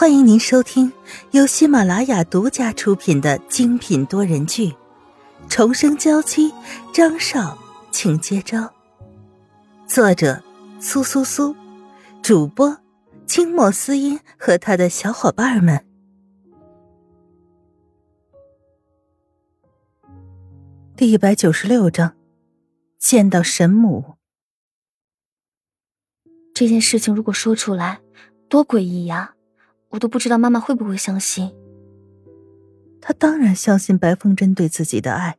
欢迎您收听由喜马拉雅独家出品的精品多人剧《重生娇妻》，张少，请接招。作者：苏苏苏，主播：清末思音和他的小伙伴们。第一百九十六章，见到神母。这件事情如果说出来，多诡异呀！我都不知道妈妈会不会相信。她当然相信白凤珍对自己的爱，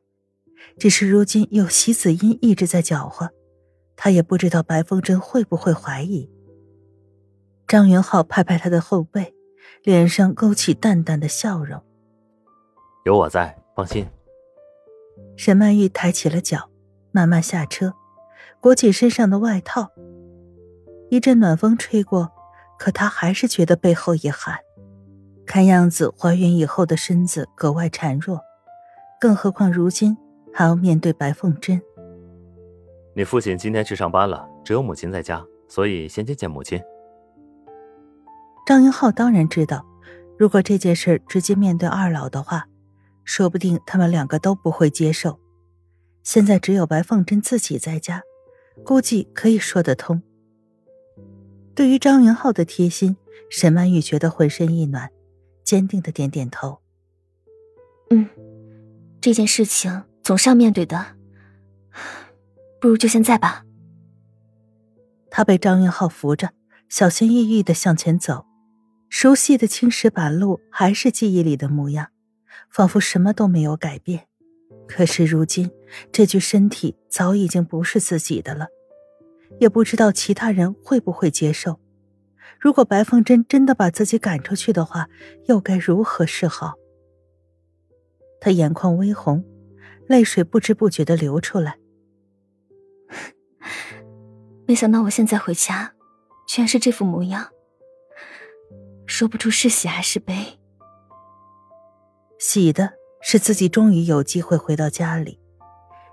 只是如今有席子音一直在搅和，她也不知道白凤珍会不会怀疑。张云浩拍拍他的后背，脸上勾起淡淡的笑容：“有我在，放心。”沈曼玉抬起了脚，慢慢下车，裹起身上的外套。一阵暖风吹过。可她还是觉得背后一寒，看样子怀孕以后的身子格外孱弱，更何况如今还要面对白凤珍。你父亲今天去上班了，只有母亲在家，所以先见见母亲。张云浩当然知道，如果这件事直接面对二老的话，说不定他们两个都不会接受。现在只有白凤珍自己在家，估计可以说得通。对于张云浩的贴心，沈曼玉觉得浑身一暖，坚定的点点头。嗯，这件事情总是要面对的，不如就现在吧。他被张云浩扶着，小心翼翼的向前走，熟悉的青石板路还是记忆里的模样，仿佛什么都没有改变。可是如今，这具身体早已经不是自己的了。也不知道其他人会不会接受。如果白凤珍真的把自己赶出去的话，又该如何是好？他眼眶微红，泪水不知不觉的流出来。没想到我现在回家，居然是这副模样。说不出是喜还是悲。喜的是自己终于有机会回到家里，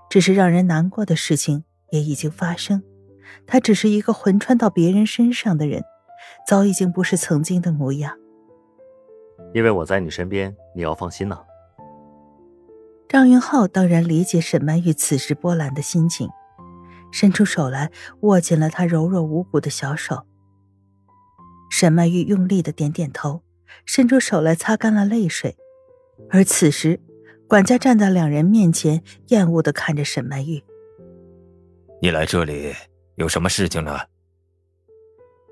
只是让人难过的事情也已经发生。他只是一个魂穿到别人身上的人，早已经不是曾经的模样。因为我在你身边，你要放心呐。张云浩当然理解沈曼玉此时波澜的心情，伸出手来握紧了她柔弱无骨的小手。沈曼玉用力的点点头，伸出手来擦干了泪水。而此时，管家站在两人面前，厌恶的看着沈曼玉：“你来这里。”有什么事情呢？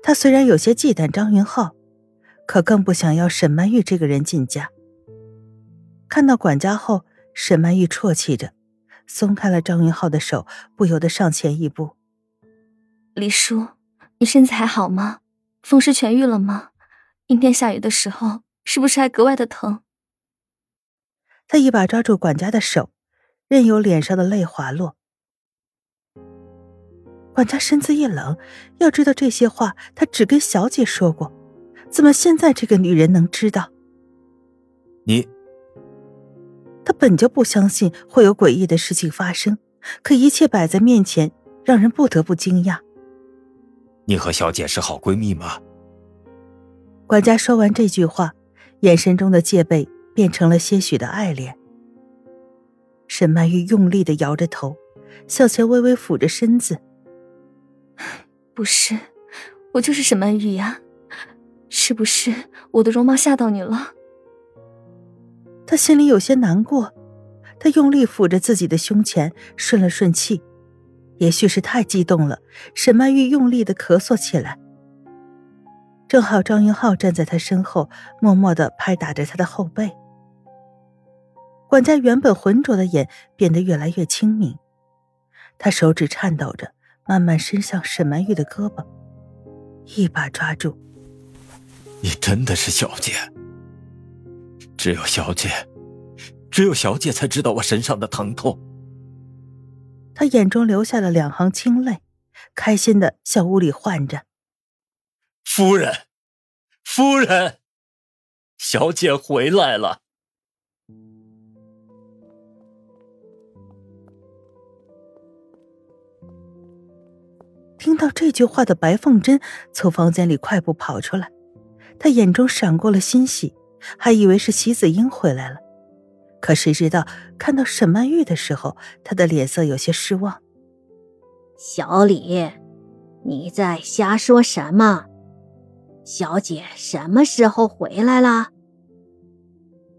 他虽然有些忌惮张云浩，可更不想要沈曼玉这个人进家。看到管家后，沈曼玉啜泣着，松开了张云浩的手，不由得上前一步：“李叔，你身子还好吗？风湿痊愈了吗？阴天下雨的时候，是不是还格外的疼？”他一把抓住管家的手，任由脸上的泪滑落。管家身子一冷，要知道这些话，他只跟小姐说过，怎么现在这个女人能知道？你，他本就不相信会有诡异的事情发生，可一切摆在面前，让人不得不惊讶。你和小姐是好闺蜜吗？管家说完这句话，眼神中的戒备变成了些许的爱怜。沈曼玉用力的摇着头，向前微微俯着身子。不是，我就是沈曼玉呀，是不是我的容貌吓到你了？他心里有些难过，他用力抚着自己的胸前，顺了顺气。也许是太激动了，沈曼玉用力的咳嗽起来。正好张云浩站在他身后，默默的拍打着他的后背。管家原本浑浊的眼变得越来越清明，他手指颤抖着。慢慢伸向沈曼玉的胳膊，一把抓住。你真的是小姐？只有小姐，只有小姐才知道我身上的疼痛。他眼中流下了两行清泪，开心的向屋里唤着：“夫人，夫人，小姐回来了。”听到这句话的白凤珍从房间里快步跑出来，她眼中闪过了欣喜，还以为是席子英回来了。可谁知道看到沈曼玉的时候，她的脸色有些失望。小李，你在瞎说什么？小姐什么时候回来了？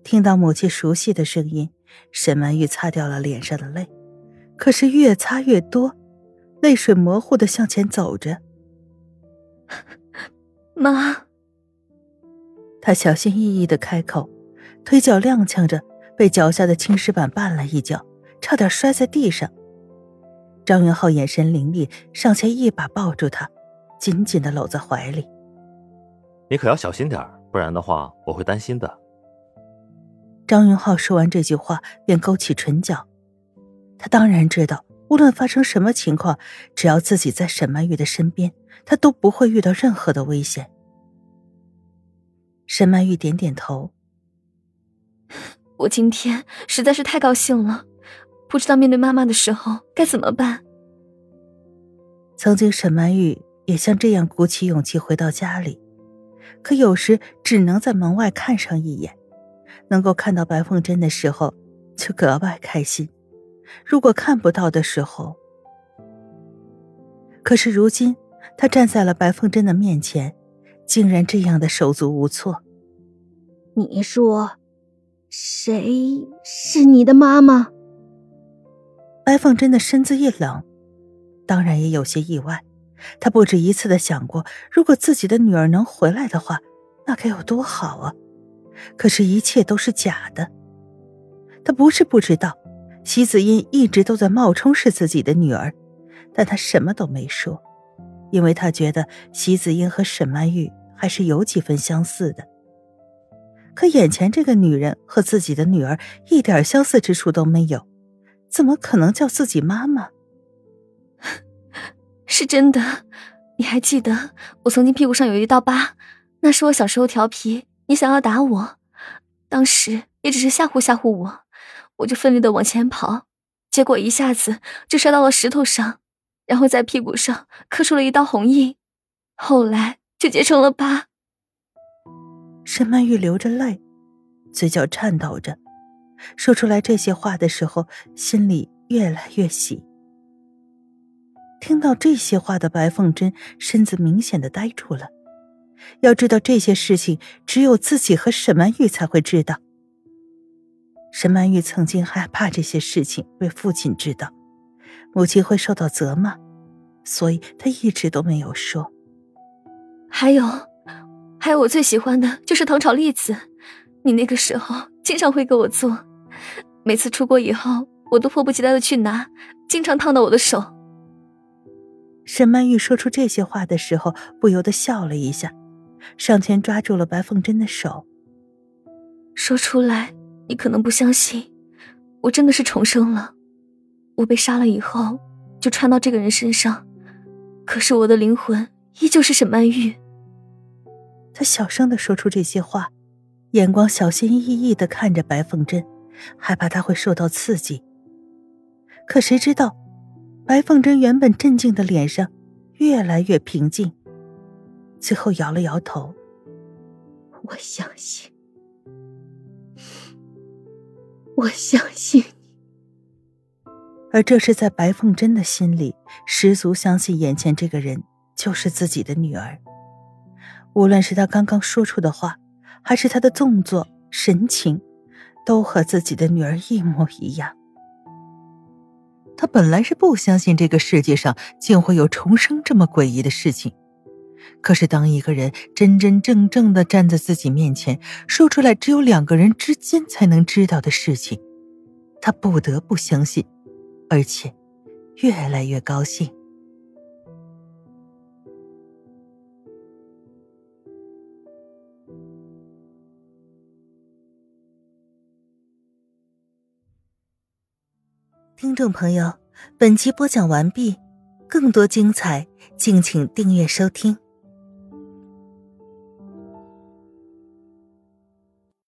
听到母亲熟悉的声音，沈曼玉擦掉了脸上的泪，可是越擦越多，泪水模糊的向前走着。妈，他小心翼翼的开口，腿脚踉跄着，被脚下的青石板绊了一跤，差点摔在地上。张云浩眼神凌厉，上前一把抱住他，紧紧的搂在怀里。你可要小心点不然的话我会担心的。张云浩说完这句话，便勾起唇角。他当然知道，无论发生什么情况，只要自己在沈曼玉的身边，他都不会遇到任何的危险。沈曼玉点点头。我今天实在是太高兴了，不知道面对妈妈的时候该怎么办。曾经，沈曼玉也像这样鼓起勇气回到家里。可有时只能在门外看上一眼，能够看到白凤珍的时候，就格外开心；如果看不到的时候，可是如今他站在了白凤珍的面前，竟然这样的手足无措。你说，谁是你的妈妈？白凤珍的身子一冷，当然也有些意外。她不止一次的想过，如果自己的女儿能回来的话，那该有多好啊！可是，一切都是假的。他不是不知道，席子音一直都在冒充是自己的女儿，但他什么都没说，因为他觉得席子音和沈曼玉还是有几分相似的。可眼前这个女人和自己的女儿一点相似之处都没有，怎么可能叫自己妈妈？是真的，你还记得我曾经屁股上有一道疤？那是我小时候调皮，你想要打我，当时也只是吓唬吓唬我，我就奋力的往前跑，结果一下子就摔到了石头上，然后在屁股上刻出了一道红印，后来就结成了疤。沈曼玉流着泪，嘴角颤抖着，说出来这些话的时候，心里越来越喜。听到这些话的白凤珍身子明显的呆住了。要知道这些事情只有自己和沈曼玉才会知道。沈曼玉曾经害怕这些事情被父亲知道，母亲会受到责骂，所以她一直都没有说。还有，还有我最喜欢的就是糖炒栗子，你那个时候经常会给我做，每次出国以后我都迫不及待的去拿，经常烫到我的手。沈曼玉说出这些话的时候，不由得笑了一下，上前抓住了白凤珍的手。说出来，你可能不相信，我真的是重生了。我被杀了以后，就穿到这个人身上，可是我的灵魂依旧是沈曼玉。他小声的说出这些话，眼光小心翼翼的看着白凤珍，害怕她会受到刺激。可谁知道？白凤珍原本镇静的脸上越来越平静，最后摇了摇头：“我相信，我相信你。”而这是在白凤珍的心里，十足相信眼前这个人就是自己的女儿。无论是他刚刚说出的话，还是他的动作、神情，都和自己的女儿一模一样。他本来是不相信这个世界上竟会有重生这么诡异的事情，可是当一个人真真正正的站在自己面前，说出来只有两个人之间才能知道的事情，他不得不相信，而且越来越高兴。听众朋友，本集播讲完毕，更多精彩，敬请订阅收听。